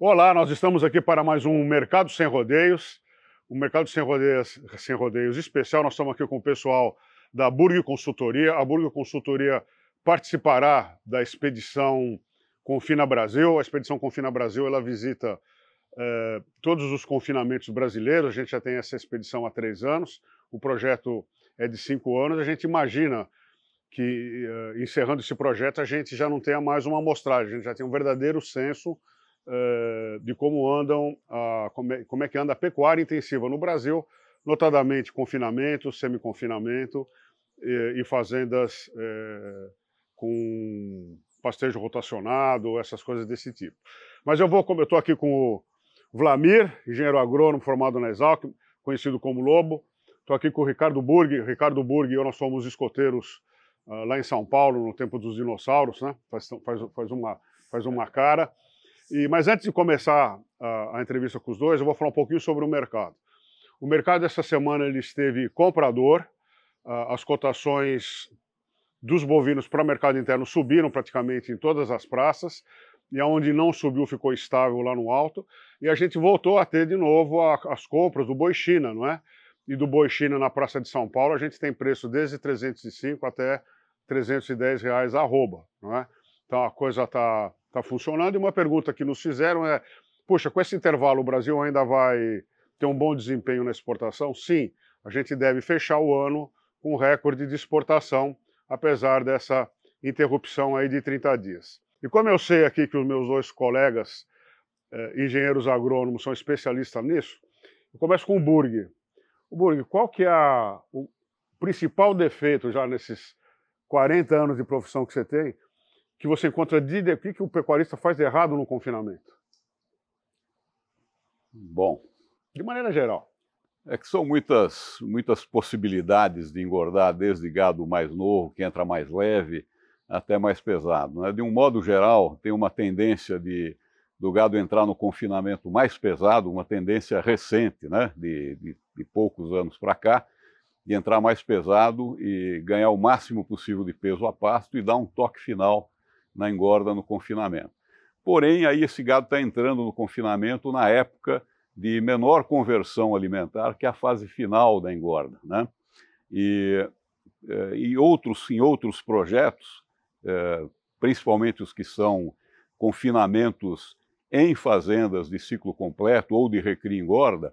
Olá, nós estamos aqui para mais um Mercado Sem Rodeios, um Mercado Sem Rodeios, Sem Rodeios especial. Nós estamos aqui com o pessoal da Burg Consultoria. A Burg Consultoria participará da expedição Confina Brasil. A expedição Confina Brasil ela visita eh, todos os confinamentos brasileiros. A gente já tem essa expedição há três anos. O projeto é de cinco anos. A gente imagina que, eh, encerrando esse projeto, a gente já não tenha mais uma amostragem, a gente já tem um verdadeiro senso eh, de como andam, a, como, é, como é que anda a pecuária intensiva no Brasil, notadamente confinamento, semi-confinamento e, e, fazendas eh, com pastejo rotacionado, essas coisas desse tipo. Mas eu vou, eu estou aqui com o Vlamir, engenheiro agrônomo formado na Exalc, conhecido como Lobo. Estou aqui com o Ricardo Burg. Ricardo Burg e eu, nós somos escoteiros uh, lá em São Paulo, no tempo dos dinossauros, né? Faz, faz, faz, uma, faz uma cara. E, mas antes de começar a, a, entrevista com os dois, eu vou falar um pouquinho sobre o mercado. O mercado essa semana ele esteve comprador, uh, as cotações dos bovinos para o mercado interno subiram praticamente em todas as praças, e aonde não subiu ficou estável lá no alto, e a gente voltou a ter de novo a, as compras do boi China, não é? E do boi China na Praça de São Paulo, a gente tem preço desde 305 até 310 reais arroba, não é? Então a coisa está tá funcionando. E uma pergunta que nos fizeram é: puxa, com esse intervalo o Brasil ainda vai ter um bom desempenho na exportação? Sim, a gente deve fechar o ano com recorde de exportação, apesar dessa interrupção aí de 30 dias. E como eu sei aqui que os meus dois colegas eh, engenheiros agrônomos são especialistas nisso, eu começo com o Burg. O Burg, qual que é a, o principal defeito já nesses 40 anos de profissão que você tem, que você encontra de, de que, que o pecuarista faz de errado no confinamento? Bom, de maneira geral. É que são muitas, muitas possibilidades de engordar, desde gado mais novo, que entra mais leve, até mais pesado. Né? De um modo geral, tem uma tendência de, do gado entrar no confinamento mais pesado, uma tendência recente, né? de, de, de poucos anos para cá, de entrar mais pesado e ganhar o máximo possível de peso a pasto e dar um toque final na engorda no confinamento. Porém, aí esse gado está entrando no confinamento na época de menor conversão alimentar, que é a fase final da engorda. Né? E, eh, e outros, em outros projetos, eh, principalmente os que são confinamentos em fazendas de ciclo completo ou de recria engorda,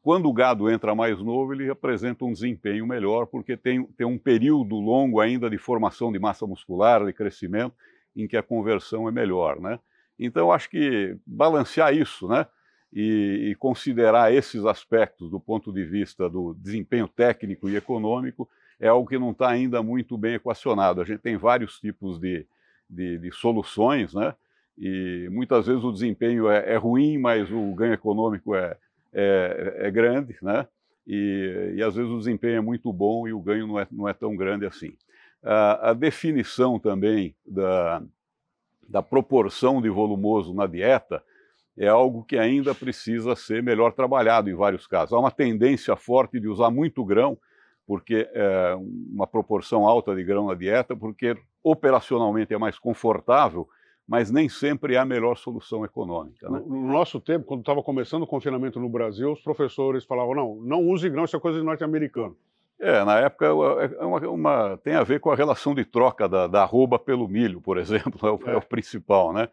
quando o gado entra mais novo, ele apresenta um desempenho melhor, porque tem, tem um período longo ainda de formação de massa muscular, de crescimento, em que a conversão é melhor, né? Então, acho que balancear isso, né? E, e, considerar esses aspectos do ponto de vista do desempenho técnico e econômico é algo que não está ainda muito bem equacionado. A gente tem vários tipos de, de, de soluções, né? E muitas vezes o desempenho é, é ruim, mas o ganho econômico é, é, é grande, né? E, e, às vezes o desempenho é muito bom e o ganho não é, não é tão grande assim. A, a definição também da, da proporção de volumoso na dieta é algo que ainda precisa ser melhor trabalhado em vários casos. Há uma tendência forte de usar muito grão, porque é, uma proporção alta de grão na dieta, porque operacionalmente é mais confortável mas nem sempre é a melhor solução econômica. Né? No, nosso tempo, quando estava começando o confinamento no Brasil, os professores falavam: não, não use grão, isso é coisa de norte-americano. É, na época é uma, uma, tem a ver com a relação de troca da, da arroba pelo milho, por exemplo, é o, é. é o, principal, né?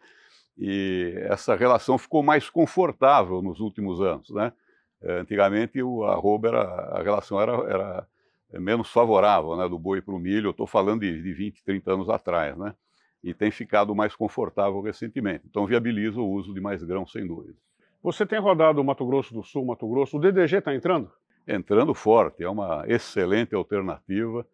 E essa relação ficou mais confortável nos últimos anos, né? É, antigamente o arroba era, a relação era, era menos favorável, né, do boi para o milho, eu estou falando de, de 20, 30 anos atrás, né? e tem ficado mais confortável recentemente. Então viabiliza o uso de mais grão, sem dúvida. Você tem rodado o Mato Grosso do Sul, Mato Grosso, o DDG está entrando? Entrando forte, é uma excelente alternativa,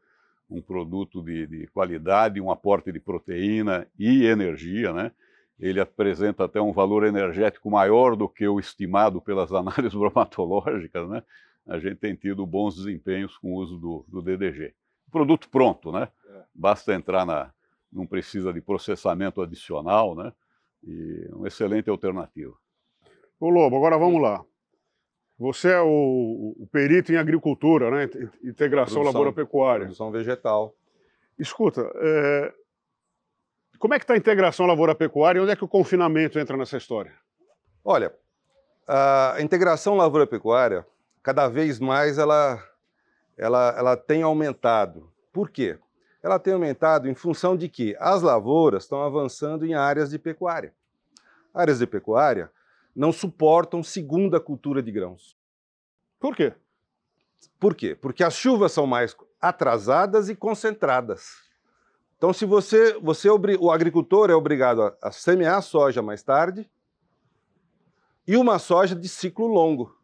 um produto de, de, qualidade, um aporte de proteína e energia, né? Ele apresenta até um valor energético maior do que o estimado pelas análises bromatológicas, né? A gente tem tido bons desempenhos com o uso do, do DDG. Produto pronto, né? É. Basta entrar na, não precisa de processamento adicional, né? E uma excelente alternativa. Ô Lobo, agora vamos lá. Você é o, o perito em agricultura, né? Integração lavoura-pecuária. Produção vegetal. Escuta, é... como é que está a integração lavoura-pecuária e onde é que o confinamento entra nessa história? Olha, a integração lavoura-pecuária, cada vez mais ela, ela, ela tem aumentado. Por quê? Ela tem aumentado em função de que as lavouras estão avançando em áreas de pecuária. Áreas de pecuária não suportam segunda cultura de grãos. Por quê? Por quê? Porque as chuvas são mais atrasadas e concentradas. Então, se você, você o agricultor é obrigado a, a semear soja mais tarde e uma soja de ciclo longo.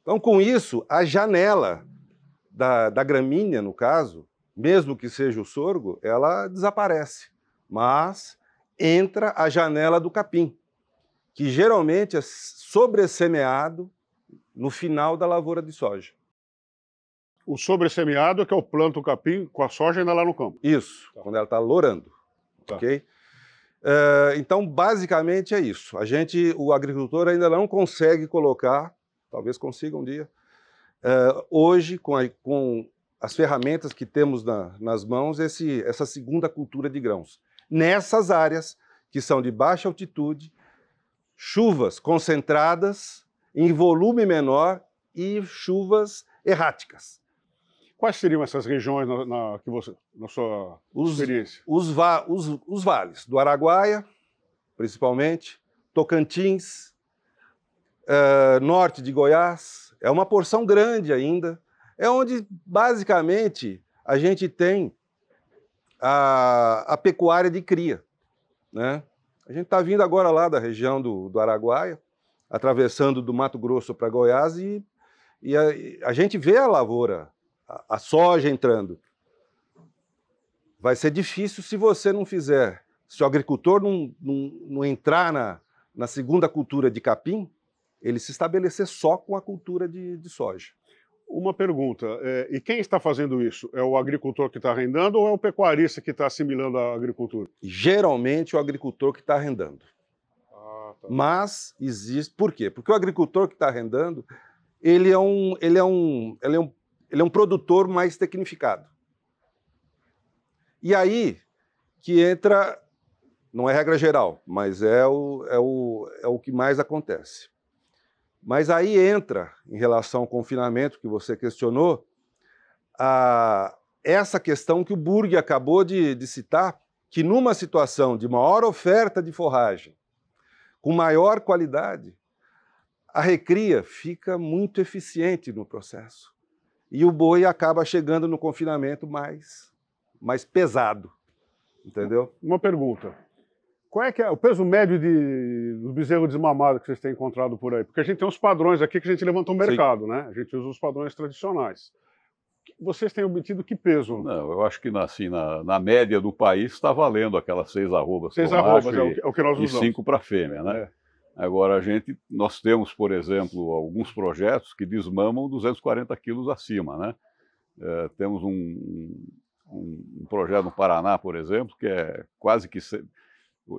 Então, com isso, a janela da, da gramínea, no caso, mesmo que seja o sorgo, ela desaparece. Mas entra a janela do capim, que geralmente é sobressemeado no final da lavoura de soja. O sobressemeado é que o planto o capim com a soja ainda lá no campo. Isso, tá. quando ela está lourando. Tá. Ok? Uh, então, basicamente é isso. A gente, o agricultor ainda não consegue colocar, talvez consiga um dia, uh, hoje, com, a, com, as ferramentas que temos na, nas mãos, esse, essa segunda cultura de grãos. Nessas áreas que são de baixa altitude, chuvas concentradas, em volume menor e chuvas erráticas. Quais seriam essas regiões na, na que você, na sua os, experiência? Os, va, os, os vales do Araguaia, principalmente, Tocantins, uh, norte de Goiás, é uma porção grande ainda, é onde basicamente a gente tem a, a pecuária de cria. Né? A gente está vindo agora lá da região do, do Araguaia, atravessando do Mato Grosso para Goiás e, e a, a gente vê a lavoura a, soja entrando. Vai ser difícil se você não fizer, se o agricultor não, não, não entrar na, na segunda cultura de capim, ele se estabelecer só com a cultura de, de soja. Uma pergunta, é, e quem está fazendo isso? É o agricultor que está arrendando ou é o pecuarista que está assimilando a agricultura? Geralmente o agricultor que está arrendando. Ah, tá. Mas existe. Por quê? Porque o agricultor que está arrendando, ele é um, ele é um, ele é um ele é um produtor mais tecnificado. E aí que entra, não é regra geral, mas é o, é o, é o que mais acontece. Mas aí entra, em relação ao confinamento que você questionou, a, essa questão que o Burg acabou de, de citar, que numa situação de maior oferta de forragem, com maior qualidade, a recria fica muito eficiente no processo e o boi acaba chegando no confinamento mais, mais pesado. Entendeu? Uma pergunta. Qual é, que é o peso médio de, do bezerro desmamado que vocês têm encontrado por aí? Porque a gente tem uns padrões aqui que a gente levantou o mercado, Sim. né? A gente usa os padrões tradicionais. Vocês têm obtido que peso? Não, eu acho que assim, na, na média do país está valendo aquelas seis arrobas. Seis arrobas, é o, que, é o que nós usamos. E cinco para fêmea, né? É. Agora, a gente, nós temos, por exemplo, alguns projetos que desmamam 240 quilos acima, né? É, temos um, um, um, projeto no Paraná, por exemplo, que é quase que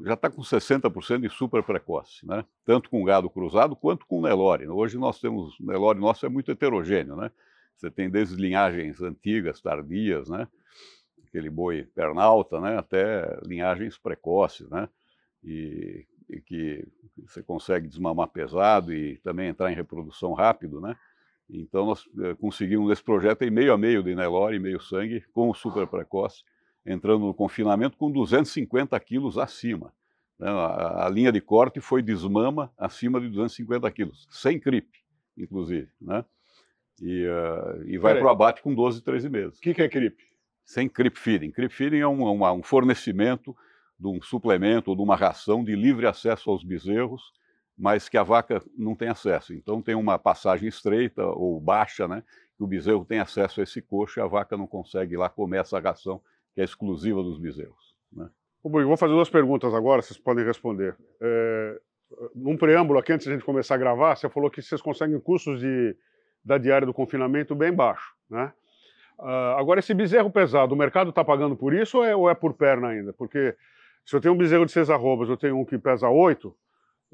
já está com 60% de super precoce, né? Tanto com gado cruzado quanto com Nelore. Hoje nós temos, o Nelore nosso é muito heterogêneo, né? Você tem desde linhagens antigas, tardias, né? Aquele boi pernalta, né? Até linhagens precoces, né? E e que você consegue desmamar pesado e também entrar em reprodução rápido, né? Então nós eh, conseguimos esse projeto em meio a meio de Nelore, meio sangue, com o super precoce, entrando no confinamento com 250 quilos acima. Né? A, linha de corte foi desmama acima de 250 quilos, sem CRIP, inclusive, né? E, uh, e vai para o abate com 12, 13 meses. O que, que é CRIP? Sem CRIP feeding. CRIP feeding é um, um, um fornecimento de um suplemento ou de uma ração de livre acesso aos bezerros, mas que a vaca não tem acesso. Então tem uma passagem estreita ou baixa, né? Que o bezerro tem acesso a esse coxo e a vaca não consegue ir lá comer essa ração que é exclusiva dos bezerros. Né? vou fazer duas perguntas agora, vocês podem responder. É, num preâmbulo aqui, antes de a gente começar a gravar, você falou que vocês conseguem custos de, da diária do confinamento bem baixo, né? Uh, agora, esse bezerro pesado, o mercado está pagando por isso ou é, ou é por perna ainda? Porque se eu tenho um bezerro de seis arrobas, eu tenho um que pesa oito,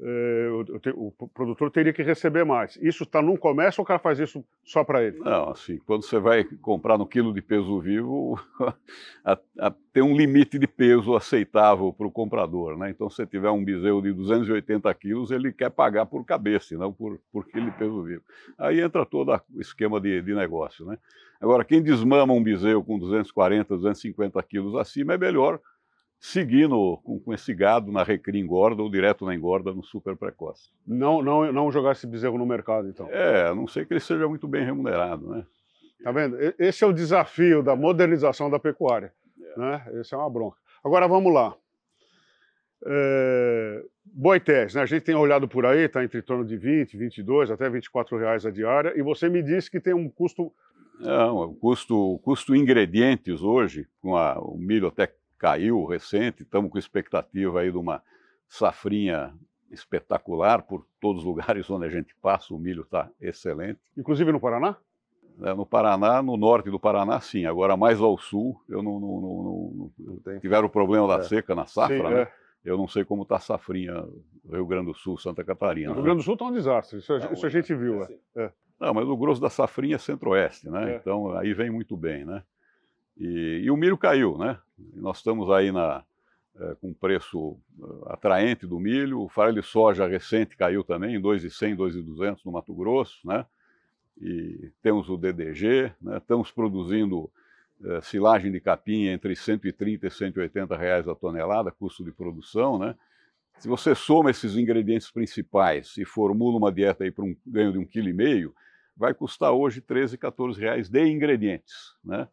o, o, produtor teria que receber mais. Isso está num comércio ou o cara faz isso só para ele? Não, assim, quando você vai comprar no quilo de peso vivo, a, a, tem um limite de peso aceitável para o comprador, né? Então, se você tiver um bezerro de 280 quilos, ele quer pagar por cabeça, não por, por quilo de peso vivo. Aí entra todo o esquema de, de negócio, né? Agora, quem desmama um bezerro com 240, 250 quilos acima é melhor seguir no, com, com, esse gado na recria engorda ou direto na engorda no super precoce. Não, não, não jogar esse bezerro no mercado, então. É, a não sei que ele seja muito bem remunerado, né? Tá vendo? Esse é o desafio da modernização da pecuária, é. né? Esse é uma bronca. Agora vamos lá. É... Boités, né? A gente tem olhado por aí, está entre torno de 20, 22, até 24 reais a diária, e você me disse que tem um custo não, o custo, o custo ingredientes hoje, com a, o milho até caiu recente, estamos com expectativa aí de uma safrinha espetacular por todos os lugares onde a gente passa, o milho está excelente. Inclusive no Paraná? É, no Paraná, no norte do Paraná, sim. Agora, mais ao sul, eu não, não, não, não tiveram o problema da é. seca na safra, sim, né? É. Eu não sei como está a safrinha Rio Grande do Sul, Santa Catarina. O Rio Grande do Sul está um desastre, isso, a, isso a gente viu. É. é. Não, mas o grosso da safrinha é centro-oeste, né? É. Então aí vem muito bem, né? E, e o milho caiu, né? Nós estamos aí na, é, com preço eh, atraente do milho. O farelo de soja recente caiu também, em 2,100, 2,200 no Mato Grosso, né? E temos o DDG, né? estamos produzindo é, silagem de capim entre 130 e 180 reais a tonelada, custo de produção, né? Se você soma esses ingredientes principais e formula uma dieta aí para um ganho de um quilo e meio, vai custar hoje 13, 14 reais de ingredientes, né?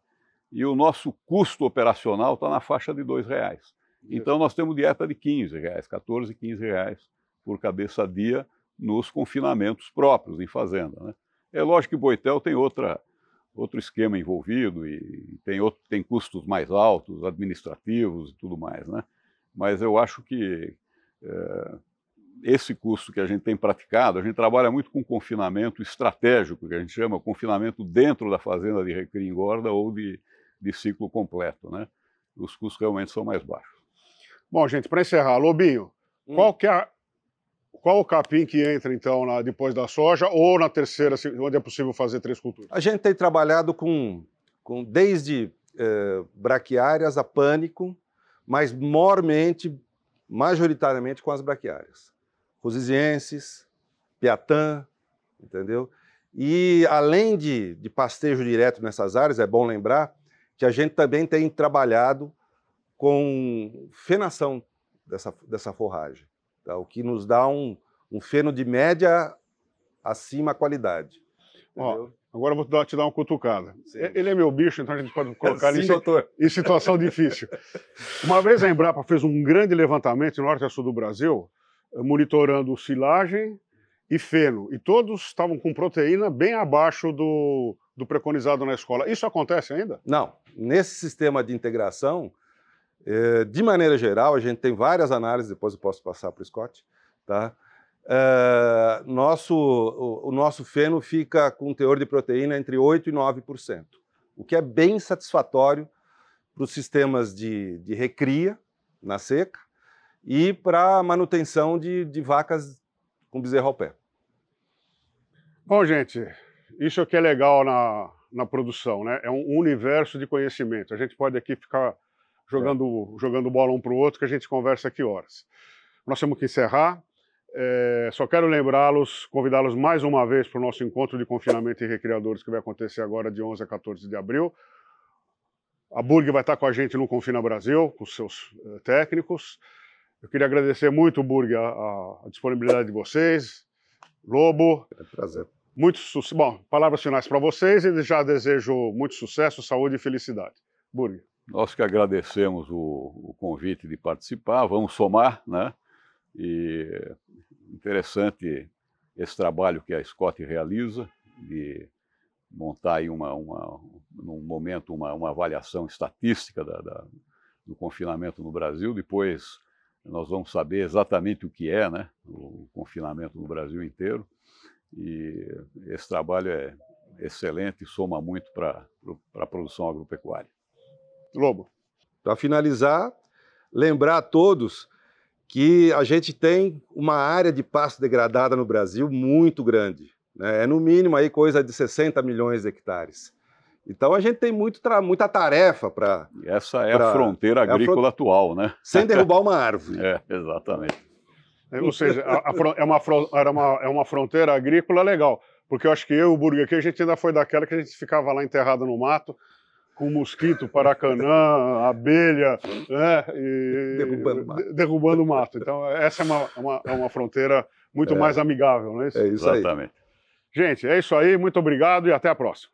E o nosso custo operacional está na faixa de R$ reais. Então nós temos dieta de 15 reais, 14, 15 reais por cabeça dia nos confinamentos próprios em fazenda. Né? É lógico que Boitel tem outra, outro esquema envolvido e tem, outro, tem custos mais altos, administrativos e tudo mais. Né? Mas eu acho que é, esse custo que a gente tem praticado, a gente trabalha muito com confinamento estratégico, que a gente chama confinamento dentro da fazenda de recria engorda ou de, de ciclo completo, né? Os custos realmente são mais baixos. Bom, gente, para encerrar, Lobinho, hum. qual que é qual o capim que entra, então, na, depois da soja ou na terceira, onde é possível fazer três culturas? A gente tem trabalhado com, com desde eh, braquiárias a pânico, mas mormente, majoritariamente com as braquiárias. Rosizienses, Piatã, entendeu? E além de, de pastejo direto nessas áreas, é bom lembrar, que a gente também tem trabalhado com fenação dessa, dessa forragem, tá? o que nos dá um, um feno de média acima qualidade. Ó, agora eu vou dar, te dar uma cutucada. Sim. Ele é meu bicho, então a gente pode colocar Sim, em, em situação difícil. Uma vez a Embrapa fez um grande levantamento no norte e sul do Brasil, monitorando silagem e feno, e todos estavam com proteína bem abaixo do, do preconizado na escola. Isso acontece ainda? Não. Nesse sistema de integração, eh, de maneira geral, a gente tem várias análises, depois eu posso passar para o Scott, tá? Eh, nosso, o, o, nosso feno fica com teor de proteína entre 8% e 9%, o que é bem satisfatório para os sistemas de, de recria na seca e para manutenção de, de vacas com bezerro ao pé. Bom, gente, isso que é legal na, na produção, né? É um universo de conhecimento. A gente pode aqui ficar jogando, é. jogando bola um para o outro, que a gente conversa aqui horas. Nós temos que encerrar. É, só quero lembrá-los, convidá-los mais uma vez para o nosso encontro de confinamento e recreadores que vai acontecer agora de 11 a 14 de abril. A Burg vai estar com a gente no Confina Brasil, com seus uh, técnicos. Eu queria agradecer muito, Burg, a, a disponibilidade de vocês. Lobo. É um prazer. Muito sucesso. Bom, palavras finais para vocês e já desejo muito sucesso, saúde e felicidade. Burg. Nós que agradecemos o, o, convite de participar, vamos somar, né? E interessante esse trabalho que a Scott realiza de montar aí uma, uma num momento uma, uma avaliação estatística da, da, do confinamento no Brasil. Depois nós vamos saber exatamente o que é, né? O confinamento no Brasil inteiro. E esse trabalho é excelente e soma muito para a produção agropecuária. Lobo. Para finalizar, lembrar a todos que a gente tem uma área de pasto degradada no Brasil muito grande. Né? É no mínimo aí coisa de 60 milhões de hectares. Então a gente tem muito muita tarefa para. Essa é pra, a fronteira agrícola é a atual, né? Sem derrubar uma árvore. É, exatamente. É, ou seja, a, a, é, uma, era uma, é uma fronteira agrícola legal. Porque eu acho que eu e o Burger aqui, a gente ainda foi daquela que a gente ficava lá enterrado no mato, com mosquito, paracanã, abelha, né? E, derrubando, mato. derrubando o mato. Então, essa é uma, uma, é uma fronteira muito é, mais amigável, não é isso? É isso Exatamente. Gente, é isso aí. Muito obrigado e até a próxima.